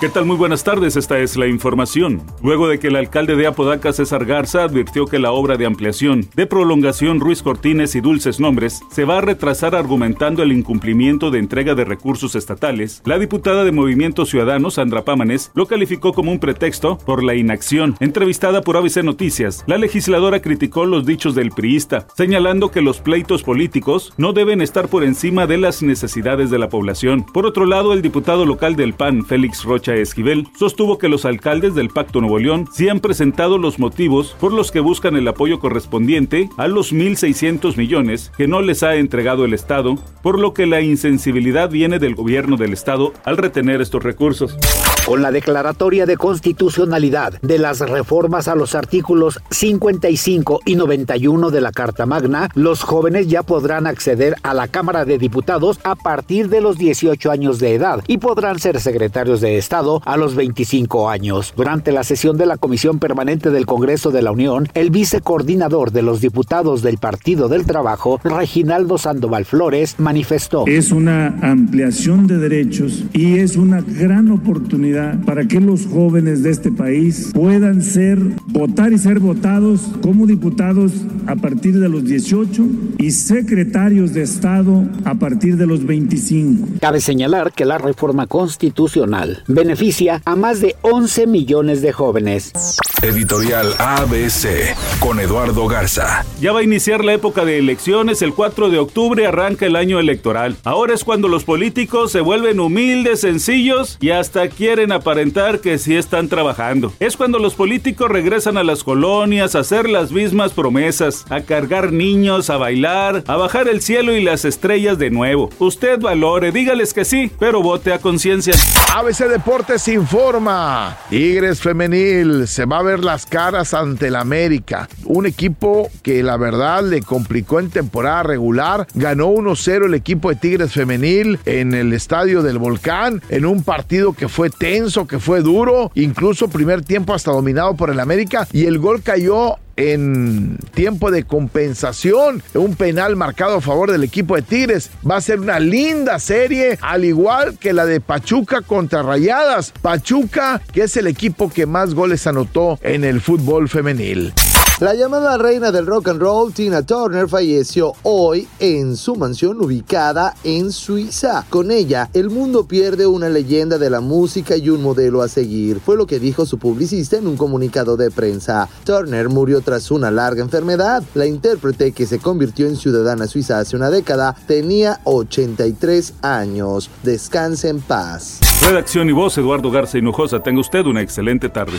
¿Qué tal? Muy buenas tardes, esta es la información. Luego de que el alcalde de Apodaca, César Garza, advirtió que la obra de ampliación, de prolongación Ruiz Cortines y Dulces Nombres se va a retrasar argumentando el incumplimiento de entrega de recursos estatales, la diputada de Movimiento Ciudadano, Sandra Pámanes, lo calificó como un pretexto por la inacción. Entrevistada por ABC Noticias, la legisladora criticó los dichos del priista, señalando que los pleitos políticos no deben estar por encima de las necesidades de la población. Por otro lado, el diputado local del PAN, Félix Rocha, Esquivel, sostuvo que los alcaldes del Pacto Nuevo León sí han presentado los motivos por los que buscan el apoyo correspondiente a los 1.600 millones que no les ha entregado el Estado, por lo que la insensibilidad viene del gobierno del Estado al retener estos recursos. Con la declaratoria de constitucionalidad de las reformas a los artículos 55 y 91 de la Carta Magna, los jóvenes ya podrán acceder a la Cámara de Diputados a partir de los 18 años de edad y podrán ser secretarios de Estado a los 25 años. Durante la sesión de la Comisión Permanente del Congreso de la Unión, el vicecoordinador de los diputados del Partido del Trabajo, Reginaldo Sandoval Flores, manifestó. Es una ampliación de derechos y es una gran para que los jóvenes de este país puedan ser, votar y ser votados como diputados a partir de los 18 y secretarios de Estado a partir de los 25. Cabe señalar que la reforma constitucional beneficia a más de 11 millones de jóvenes. Editorial ABC con Eduardo Garza. Ya va a iniciar la época de elecciones, el 4 de octubre arranca el año electoral. Ahora es cuando los políticos se vuelven humildes, sencillos y hasta quieren aparentar que sí están trabajando. Es cuando los políticos regresan a las colonias a hacer las mismas promesas, a cargar niños, a bailar, a bajar el cielo y las estrellas de nuevo. Usted valore, dígales que sí, pero vote a conciencia. ABC Deportes informa. Tigres Femenil se va a ver las caras ante el América. Un equipo que la verdad le complicó en temporada regular. Ganó 1-0 el equipo de Tigres Femenil en el estadio del Volcán, en un partido que fue tenso, que fue duro, incluso primer tiempo hasta dominado por el América y el gol cayó en tiempo de compensación, un penal marcado a favor del equipo de Tigres. Va a ser una linda serie, al igual que la de Pachuca contra Rayadas. Pachuca, que es el equipo que más goles anotó en el fútbol femenil. La llamada reina del rock and roll, Tina Turner, falleció hoy en su mansión ubicada en Suiza. Con ella, el mundo pierde una leyenda de la música y un modelo a seguir, fue lo que dijo su publicista en un comunicado de prensa. Turner murió tras una larga enfermedad. La intérprete, que se convirtió en ciudadana suiza hace una década, tenía 83 años. Descanse en paz. Redacción y voz, Eduardo Garza Hinojosa. Tenga usted una excelente tarde.